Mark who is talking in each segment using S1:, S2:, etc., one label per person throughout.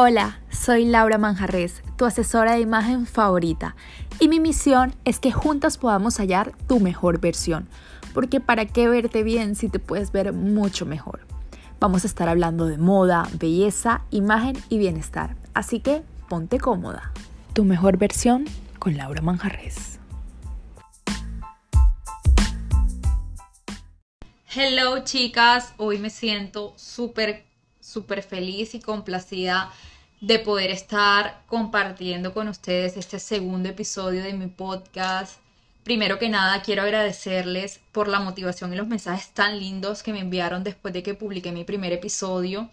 S1: Hola, soy Laura Manjarres, tu asesora de imagen favorita, y mi misión es que juntas podamos hallar tu mejor versión, porque para qué verte bien si te puedes ver mucho mejor. Vamos a estar hablando de moda, belleza, imagen y bienestar, así que ponte cómoda. Tu mejor versión con Laura Manjarres.
S2: Hello chicas, hoy me siento súper, súper feliz y complacida de poder estar compartiendo con ustedes este segundo episodio de mi podcast. Primero que nada, quiero agradecerles por la motivación y los mensajes tan lindos que me enviaron después de que publiqué mi primer episodio.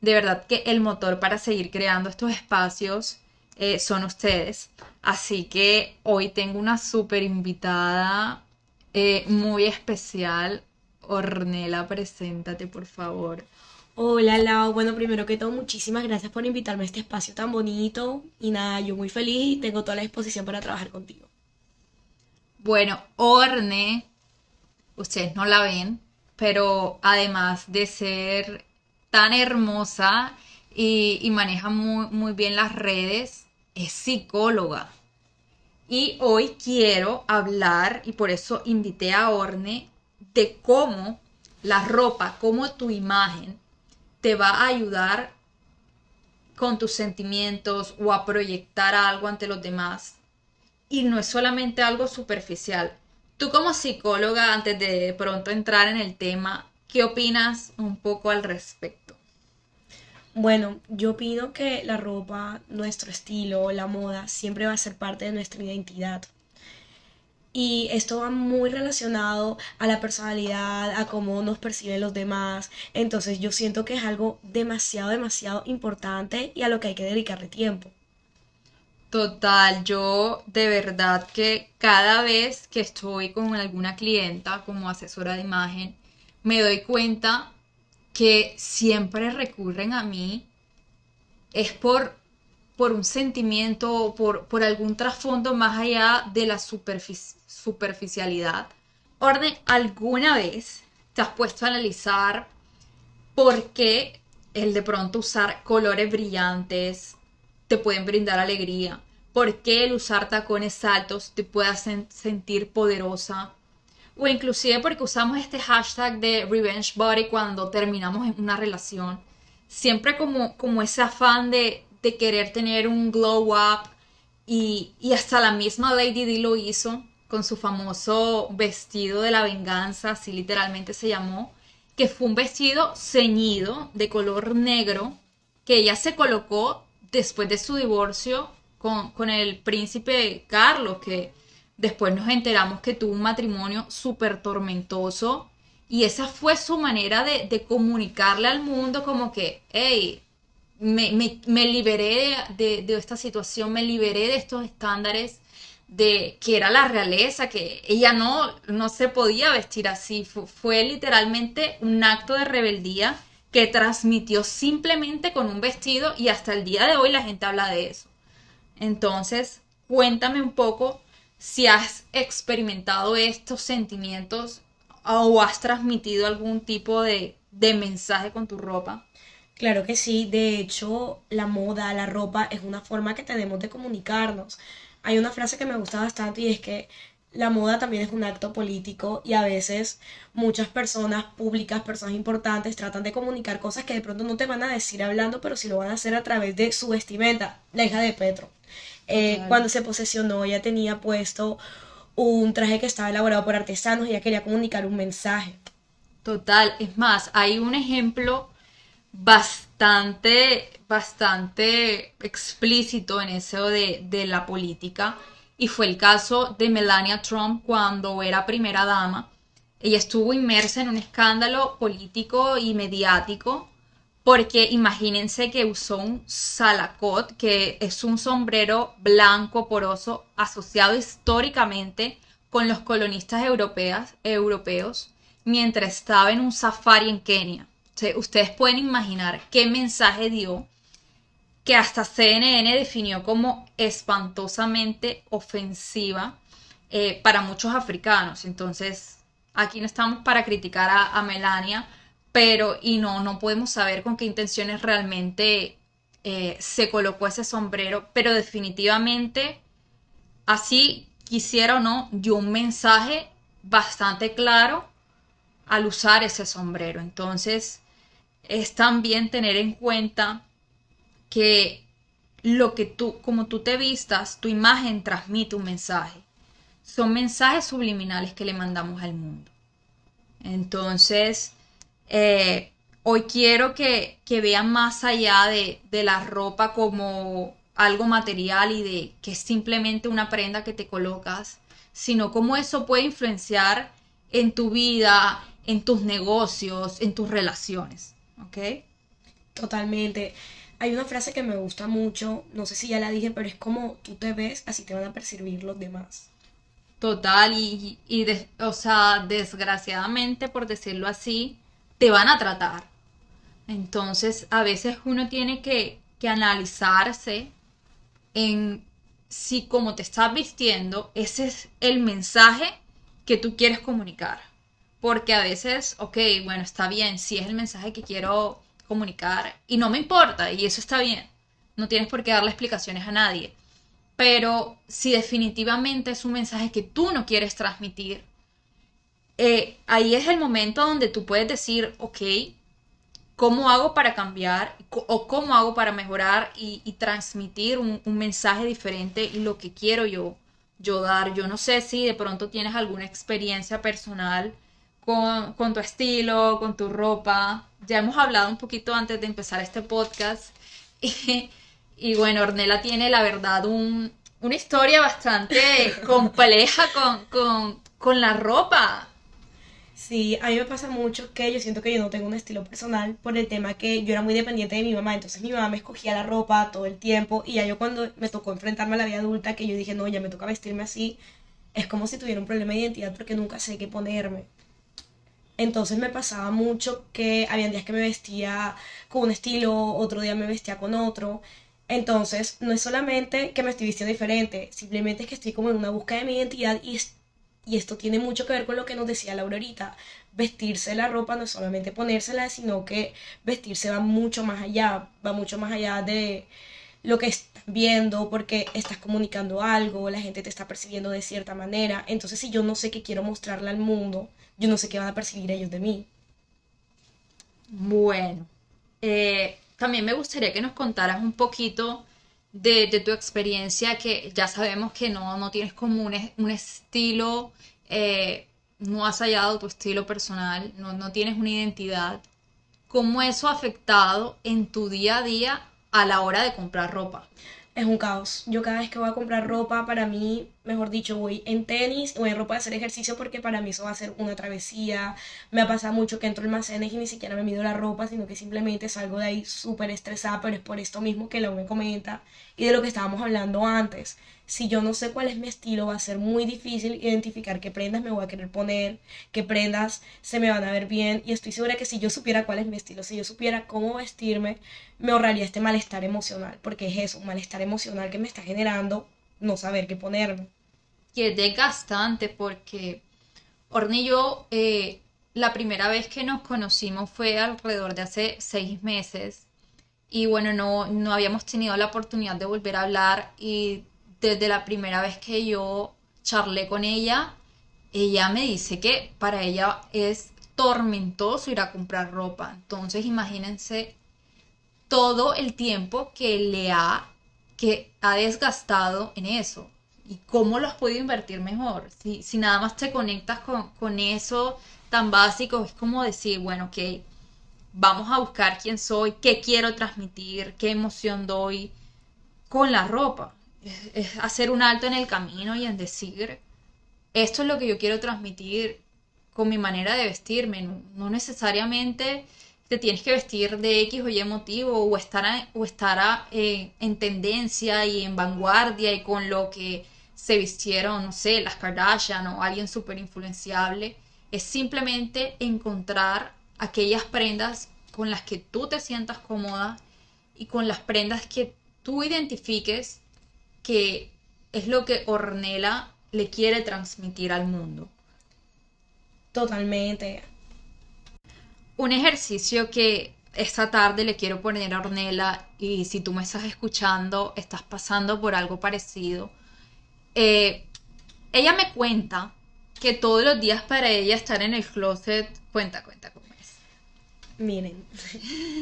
S2: De verdad que el motor para seguir creando estos espacios eh, son ustedes. Así que hoy tengo una súper invitada eh, muy especial. Ornela, preséntate por favor.
S3: Hola Lau, bueno, primero que todo, muchísimas gracias por invitarme a este espacio tan bonito y nada, yo muy feliz y tengo toda la disposición para trabajar contigo.
S2: Bueno, Orne, ustedes no la ven, pero además de ser tan hermosa y, maneja muy, muy bien las redes, es psicóloga. Y hoy quiero hablar, y por eso invité a Orne, de cómo la ropa, cómo tu imagen te va a ayudar con tus sentimientos o a proyectar algo ante los demás. Y no es solamente algo superficial. Tú como psicóloga, antes de pronto entrar en el tema, ¿qué opinas un poco al respecto?
S3: Bueno, yo opino que la ropa, nuestro estilo, la moda, siempre va a ser parte de nuestra identidad y esto va muy relacionado a la personalidad, a cómo nos perciben los demás. Entonces yo siento que es algo demasiado, demasiado importante y a lo que hay que dedicarle tiempo.
S2: Total, yo de verdad que cada vez que estoy con alguna clienta como asesora de imagen, me doy cuenta que siempre recurren a mí es por por un sentimiento, por, por algún trasfondo más allá de la superficialidad. Orden, ¿alguna vez te has puesto a analizar por qué el de pronto usar colores brillantes te pueden brindar alegría? ¿Por qué el usar tacones altos te puede hacer sentir poderosa? O inclusive porque usamos este hashtag de revenge body cuando terminamos una relación. Siempre como, como ese afán de, de querer tener un glow up y, hasta la misma Lady Di lo hizo con su famoso vestido de la venganza, así literalmente se llamó, que fue un vestido ceñido de color negro que ella se colocó después de su divorcio con, con el príncipe Carlos, que después nos enteramos que tuvo un matrimonio súper tormentoso. Y esa fue su manera de, de comunicarle al mundo como que, hey, me, liberé de, esta situación, me liberé de estos estándares de que era la realeza, que ella no, no se podía vestir así. Fue, literalmente un acto de rebeldía que transmitió simplemente con un vestido y hasta el día de hoy la gente habla de eso. Entonces, cuéntame un poco si has experimentado estos sentimientos o has transmitido algún tipo de, de mensaje con tu ropa.
S3: Claro que sí, de hecho la moda, la ropa es una forma que tenemos de comunicarnos. Hay una frase que me gusta bastante y es que la moda también es un acto político y a veces muchas personas públicas, personas importantes, tratan de comunicar cosas que de pronto no te van a decir hablando, pero sí lo van a hacer a través de su vestimenta. La hija de Petro. Eh, cuando se posesionó, ella tenía puesto un traje que estaba elaborado por artesanos y ella quería comunicar un mensaje.
S2: Total, es más, hay un ejemplo bastante, bastante explícito en eso de, de la política y fue el caso de Melania Trump cuando era primera dama. Ella estuvo inmersa en un escándalo político y mediático porque imagínense que usó un salacot, que es un sombrero blanco poroso asociado históricamente con los colonistas europeos mientras estaba en un safari en Kenia ustedes pueden imaginar qué mensaje dio que hasta CNN definió como espantosamente ofensiva eh, para muchos africanos. Entonces, aquí no estamos para criticar a, Melania, pero y no, no podemos saber con qué intenciones realmente eh, se colocó ese sombrero, pero definitivamente, así quisiera o no, dio un mensaje bastante claro al usar ese sombrero. Entonces, es también tener en cuenta que lo que tú, como tú te vistas, tu imagen transmite un mensaje. Son mensajes subliminales que le mandamos al mundo. Entonces, eh, hoy quiero que, vean más allá de, de la ropa como algo material y de que es simplemente una prenda que te colocas, sino cómo eso puede influenciar en tu vida, en tus negocios, en tus relaciones. ¿Ok?
S3: Totalmente. Hay una frase que me gusta mucho, no sé si ya la dije, pero es como tú te ves, así te van a percibir los demás.
S2: Total, y, o sea, desgraciadamente, por decirlo así, te van a tratar. Entonces, a veces uno tiene que, que analizarse en si como te estás vistiendo, ese es el mensaje que tú quieres comunicar. Porque a veces, ok, bueno, está bien, si es el mensaje que quiero comunicar y no me importa y eso está bien. No tienes por qué darle explicaciones a nadie. Pero si definitivamente es un mensaje que tú no quieres transmitir, eh, ahí es el momento donde tú puedes decir, ok, ¿cómo hago para cambiar o cómo hago para mejorar y, transmitir un, mensaje diferente y lo que quiero yo, yo dar? Yo no sé si de pronto tienes alguna experiencia personal con, con tu estilo, con tu ropa. Ya hemos hablado un poquito antes de empezar este podcast. Y, y bueno, Ornella tiene la verdad un, una historia bastante compleja con, con, con la ropa.
S3: Sí, a mí me pasa mucho que yo siento que yo no tengo un estilo personal por el tema que yo era muy dependiente de mi mamá, entonces mi mamá me escogía la ropa todo el tiempo y ya yo cuando me tocó enfrentarme a la vida adulta, que yo dije, no, ya me toca vestirme así, es como si tuviera un problema de identidad porque nunca sé qué ponerme. Entonces me pasaba mucho que había días que me vestía con un estilo, otro día me vestía con otro. Entonces, no es solamente que me estoy vistiendo diferente, simplemente es que estoy como en una búsqueda de mi identidad y, y esto tiene mucho que ver con lo que nos decía Laura. Vestirse la ropa no es solamente ponérsela, sino que vestirse va mucho más allá, va mucho más allá de lo que estás viendo, porque estás comunicando algo, la gente te está percibiendo de cierta manera. Entonces, si yo no sé qué quiero mostrarle al mundo, yo no sé qué van a percibir ellos de mí.
S2: Bueno, eh, también me gustaría que nos contaras un poquito de, tu experiencia, que ya sabemos que no, no tienes como un, estilo, eh, no has hallado tu estilo personal, no, no tienes una identidad. ¿Cómo eso ha afectado en tu día a día a la hora de comprar ropa?
S3: es un caos. Yo cada vez que voy a comprar ropa, para mí, mejor dicho, voy en tenis, voy en ropa de hacer ejercicio porque para mí eso va a ser una travesía. Me ha pasado mucho que entro en almacenes y ni siquiera me mido la ropa, sino que simplemente salgo de ahí súper estresada, pero es por esto mismo que lo me comenta y de lo que estábamos hablando antes si yo no sé cuál es mi estilo, va a ser muy difícil identificar qué prendas me voy a querer poner, qué prendas se me van a ver bien. Y estoy segura que si yo supiera cuál es mi estilo, si yo supiera cómo vestirme, me ahorraría este malestar emocional, porque es eso, un malestar emocional que me está generando no saber qué ponerme.
S2: Y es desgastante porque yo, eh, la primera vez que nos conocimos fue alrededor de hace seis meses. Y bueno, no, no habíamos tenido la oportunidad de volver a hablar y desde la primera vez que yo charlé con ella, ella me dice que para ella es tormentoso ir a comprar ropa. Entonces imagínense todo el tiempo que le ha, que ha desgastado en eso. Y cómo lo has podido invertir mejor. Si, si nada más te conectas con, con eso tan básico, es como decir, bueno, ok, vamos a buscar quién soy, qué quiero transmitir, qué emoción doy con la ropa es hacer un alto en el camino y en decir, esto es lo que yo quiero transmitir con mi manera de vestirme, no, necesariamente te tienes que vestir de X o Y motivo o estar, o eh, en tendencia y en vanguardia y con lo que se vistieron, no sé, las Kardashian o alguien súper influenciable. Es simplemente encontrar aquellas prendas con las que tú te sientas cómoda y con las prendas que tú identifiques que es lo que Ornella le quiere transmitir al mundo.
S3: Totalmente.
S2: Un ejercicio que esta tarde le quiero poner a Ornella y si tú me estás escuchando, estás pasando por algo parecido. Eh, ella me cuenta que todos los días para ella estar en el closet, cuenta, cuenta cómo es.
S3: Miren,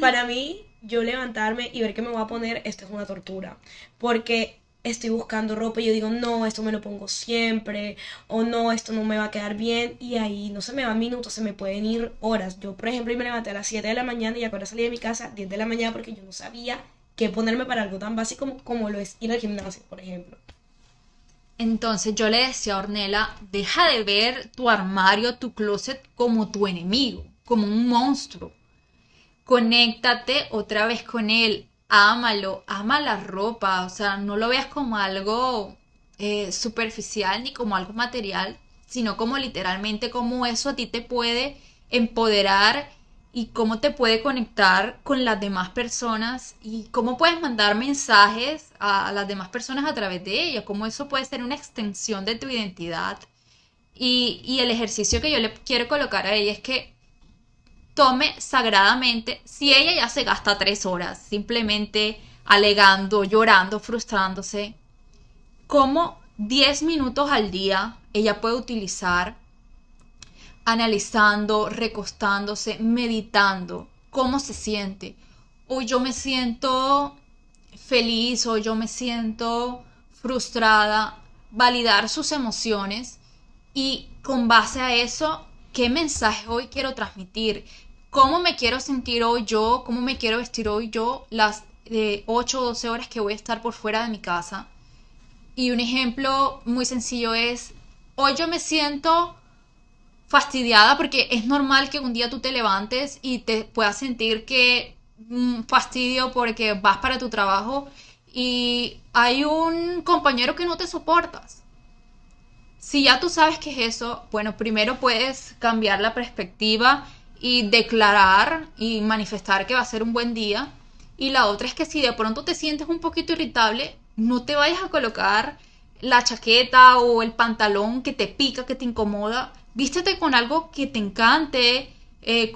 S3: para mí, yo levantarme y ver qué me voy a poner, esto es una tortura. Porque estoy buscando ropa y yo digo, no, esto me lo pongo siempre, o no, esto no me va a quedar bien, y ahí no se me van minutos, se me pueden ir horas. Yo, por ejemplo, me levanté a las 7 de la mañana y ahora salí de mi casa 10 de la mañana porque yo no sabía qué ponerme para algo tan básico como, como lo es ir al gimnasio, por ejemplo.
S2: Entonces yo le decía a Ornella, deja de ver tu armario, tu closet como tu enemigo, como un monstruo. Conéctate otra vez con él, ámalo, ama la ropa, o sea, no lo veas como algo eh, superficial ni como algo material, sino como literalmente como eso a ti te puede empoderar y cómo te puede conectar con las demás personas y cómo puedes mandar mensajes a, las demás personas a través de ella, cómo eso puede ser una extensión de tu identidad. Y, y el ejercicio que yo le quiero colocar a ella es que tome sagradamente, si ella ya se gasta tres horas simplemente alegando, llorando, frustrándose, como 10 minutos al día ella puede utilizar analizando, recostándose, meditando cómo se siente. Hoy yo me siento feliz, o yo me siento frustrada, validar sus emociones y con base a eso, ¿qué mensaje hoy quiero transmitir? cómo me quiero sentir hoy yo, cómo me quiero vestir hoy yo, las de 8 o 12 horas que voy a estar por fuera de mi casa. Y un ejemplo muy sencillo es, hoy yo me siento fastidiada porque es normal que un día tú te levantes y te puedas sentir que un mm, fastidio porque vas para tu trabajo y hay un compañero que no te soportas. Si ya tú sabes qué es eso, bueno, primero puedes cambiar la perspectiva y declarar y manifestar que va a ser un buen día. Y la otra es que si de pronto te sientes un poquito irritable, no te vayas a colocar la chaqueta o el pantalón que te pica, que te incomoda. Vístete con algo que te encante, eh,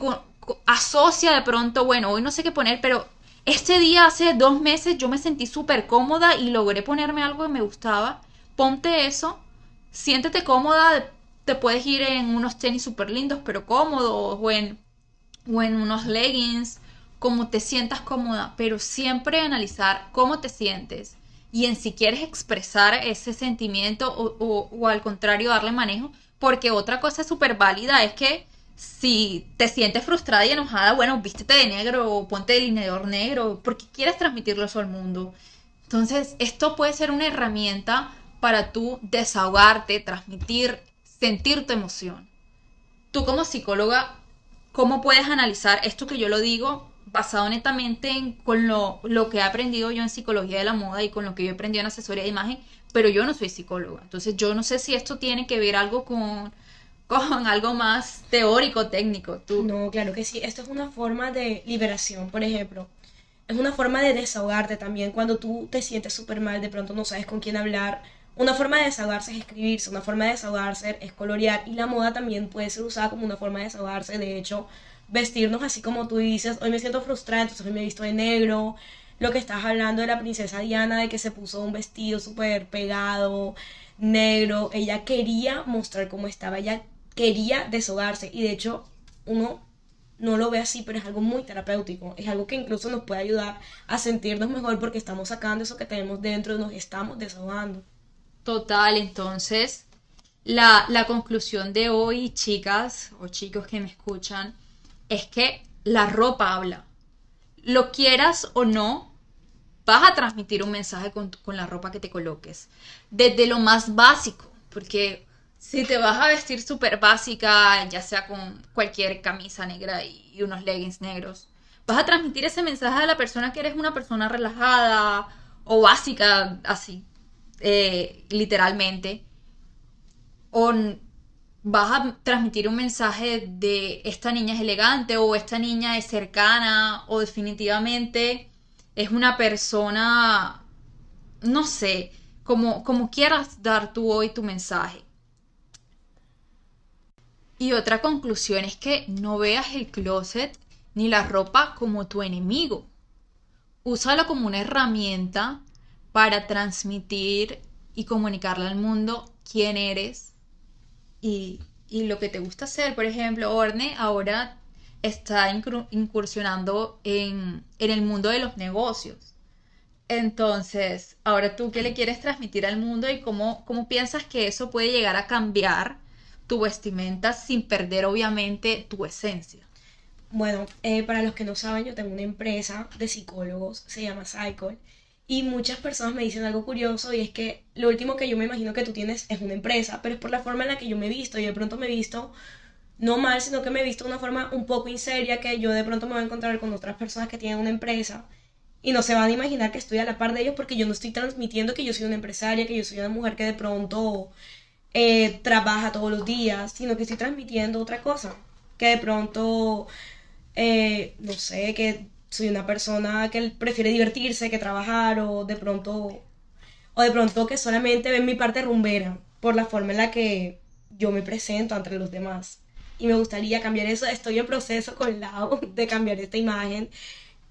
S2: asocia de pronto, bueno, hoy no sé qué poner, pero este día hace dos meses yo me sentí súper cómoda y logré ponerme algo que me gustaba. Ponte eso, siéntete cómoda, te puedes ir en unos tenis súper lindos pero cómodos o en, o en unos leggings, como te sientas cómoda, pero siempre analizar cómo te sientes y en si quieres expresar ese sentimiento o, o, al contrario darle manejo, porque otra cosa súper válida es que si te sientes frustrada y enojada, bueno, vístete de negro o ponte delineador negro, porque quieres transmitirlo al mundo. Entonces, esto puede ser una herramienta para tú desahogarte, transmitir sentir tu emoción. Tú como psicóloga, ¿cómo puedes analizar esto que yo lo digo basado netamente en con lo, lo, que he aprendido yo en psicología de la moda y con lo que yo he aprendido en asesoría de imagen? Pero yo no soy psicóloga. Entonces yo no sé si esto tiene que ver algo con, con algo más teórico, técnico. ¿Tú?
S3: No, claro que sí. Esto es una forma de liberación, por ejemplo. Es una forma de desahogarte también. Cuando tú te sientes súper mal, de pronto no sabes con quién hablar una forma de desahogarse es escribirse, una forma de desahogarse es colorear y la moda también puede ser usada como una forma de desahogarse. De hecho, vestirnos así como tú dices, hoy me siento frustrada, entonces hoy me he visto de negro. Lo que estás hablando de la princesa Diana, de que se puso un vestido súper pegado, negro. Ella quería mostrar cómo estaba, ella quería desahogarse y de hecho uno no lo ve así, pero es algo muy terapéutico. Es algo que incluso nos puede ayudar a sentirnos mejor porque estamos sacando eso que tenemos dentro y nos estamos desahogando.
S2: Total, entonces la, la conclusión de hoy, chicas o chicos que me escuchan, es que la ropa habla. Lo quieras o no, vas a transmitir un mensaje con, la ropa que te coloques. Desde lo más básico, porque si te vas a vestir súper básica, ya sea con cualquier camisa negra y unos leggings negros, vas a transmitir ese mensaje a la persona que eres una persona relajada o básica, así, eh, literalmente, o vas a transmitir un mensaje de esta niña es elegante o esta niña es cercana o definitivamente es una persona, no sé, como, quieras dar tú hoy tu mensaje. Y otra conclusión es que no veas el closet ni la ropa como tu enemigo. Úsalo como una herramienta para transmitir y comunicarle al mundo quién eres y, y lo que te gusta hacer. Por ejemplo, Orne ahora está incursionando en, en el mundo de los negocios. Entonces, ahora tú qué le quieres transmitir al mundo y cómo, cómo piensas que eso puede llegar a cambiar tu vestimenta sin perder obviamente tu esencia.
S3: Bueno, eh, para los que no saben, yo tengo una empresa de psicólogos, se llama Cycle, y muchas personas me dicen algo curioso y es que lo último que yo me imagino que tú tienes es una empresa, pero es por la forma en la que yo me he visto y de pronto me he visto no mal, sino que me he visto de una forma un poco inseria que yo de pronto me voy a encontrar con otras personas que tienen una empresa y no se van a imaginar que estoy a la par de ellos porque yo no estoy transmitiendo que yo soy una empresaria, que yo soy una mujer que de pronto eh, trabaja todos los días, sino que estoy transmitiendo otra cosa, que de pronto, eh, no sé, que soy una persona que prefiere divertirse que trabajar o de pronto, o de pronto que solamente ven mi parte rumbera por la forma en la que yo me presento entre los demás. Y me gustaría cambiar eso, estoy en proceso con Lau de cambiar esta imagen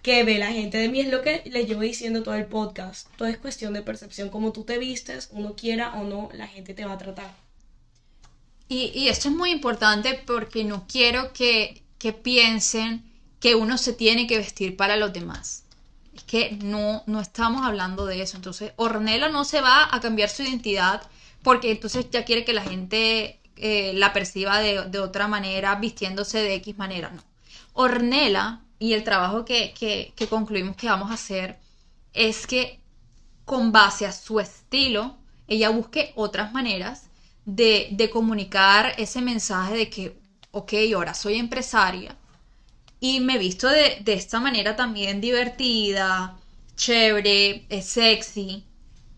S3: que ve la gente de mí. Es lo que les llevo diciendo todo el podcast. Todo es cuestión de percepción. Como tú te vistes, uno quiera o no, la gente te va a tratar.
S2: Y, esto es muy importante porque no quiero que, que piensen que uno se tiene que vestir para los demás. Es que no, no estamos hablando de eso. Entonces, Ornella no se va a cambiar su identidad porque entonces ya quiere que la gente eh, la perciba de, de, otra manera, vistiéndose de X manera. No. Ornella y el trabajo que, concluimos que vamos a hacer es que con base a su estilo, ella busque otras maneras de, comunicar ese mensaje de que, ok, ahora soy empresaria y me he visto de, de esta manera también divertida, chévere, es sexy,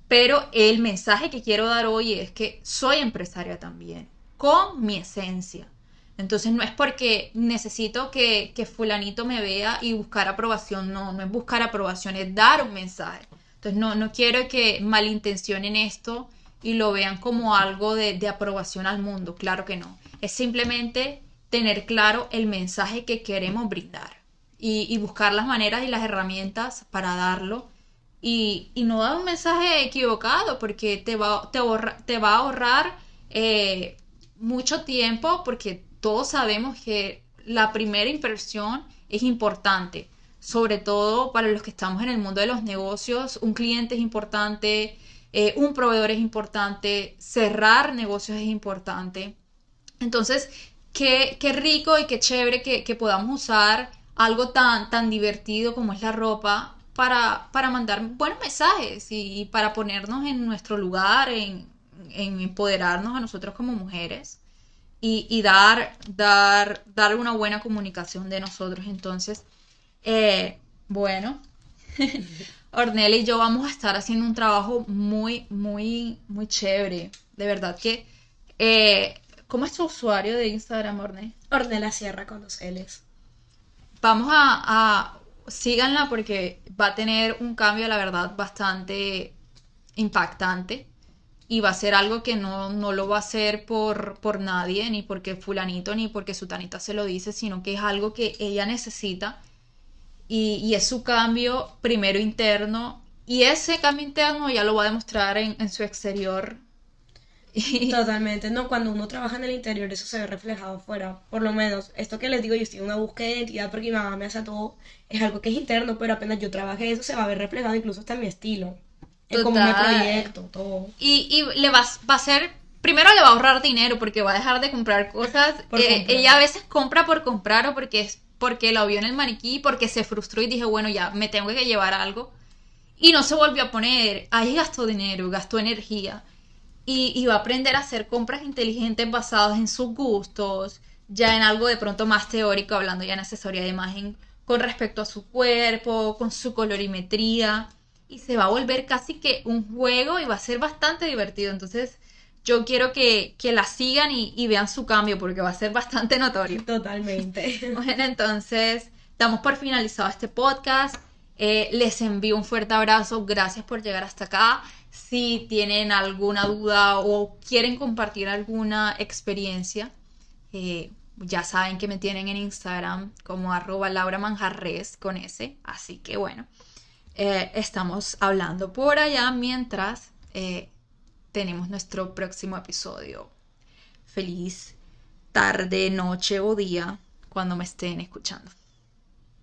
S2: pero el mensaje que quiero dar hoy es que soy empresaria también, con mi esencia. Entonces no es porque necesito que, fulanito me vea y buscar aprobación, no, no es buscar aprobación, es dar un mensaje. Entonces no, no quiero que malintencionen esto y lo vean como algo de, aprobación al mundo, claro que no. Es simplemente tener claro el mensaje que queremos brindar y, buscar las maneras y las herramientas para darlo y, no dar un mensaje equivocado porque te va, te, va a ahorrar eh, mucho tiempo porque todos sabemos que la primera inversión es importante, sobre todo para los que estamos en el mundo de los negocios, un cliente es importante, eh, un proveedor es importante, cerrar negocios es importante. Entonces, qué, qué rico y qué chévere que, podamos usar algo tan, tan divertido como es la ropa para, para mandar buenos mensajes y, para ponernos en nuestro lugar, en, en empoderarnos a nosotros como mujeres y, dar, dar, dar una buena comunicación de nosotros. Entonces, eh, bueno, Ornella y yo vamos a estar haciendo un trabajo muy, muy, muy chévere. De verdad que... Eh, ¿Cómo es tu usuario de Instagram, Ornella?
S3: Ornella Sierra con los L's.
S2: Vamos a, a... Síganla porque va a tener un cambio, la verdad, bastante impactante y va a ser algo que no, lo va a hacer por, por nadie, ni porque fulanito, ni porque sutanita se lo dice, sino que es algo que ella necesita y, es su cambio primero interno y ese cambio interno ya lo va a demostrar en, su exterior.
S3: Totalmente, no, cuando uno trabaja en el interior eso se ve reflejado afuera, por lo menos, esto que les digo, yo estoy en una búsqueda de identidad porque mi mamá me hace todo, es algo que es interno, pero apenas yo trabaje eso se va a ver reflejado incluso hasta en mi estilo como mi proyecto, todo.
S2: Y, y le va, va a ser primero le va a ahorrar dinero porque va a dejar de comprar cosas. Eh, ella a veces compra por comprar o porque es porque la vio en el maniquí, porque se frustró y dije, bueno, ya me tengo que llevar algo. Y no se volvió a poner. Ahí gastó dinero, gastó energía. Y, y va a aprender a hacer compras inteligentes basadas en sus gustos, ya en algo de pronto más teórico, hablando ya en asesoría de imagen con respecto a su cuerpo, con su colorimetría y se va a volver casi que un juego y va a ser bastante divertido. Entonces, yo quiero que, la sigan y, vean su cambio porque va a ser bastante notorio.
S3: Totalmente.
S2: Bueno, entonces, damos por finalizado este podcast. Eh, les envío un fuerte abrazo. Gracias por llegar hasta acá. Si tienen alguna duda o quieren compartir alguna experiencia, eh, ya saben que me tienen en Instagram como arroba Laura con ese. Así que bueno, eh, estamos hablando por allá mientras eh, tenemos nuestro próximo episodio. Feliz tarde, noche o día cuando me estén escuchando.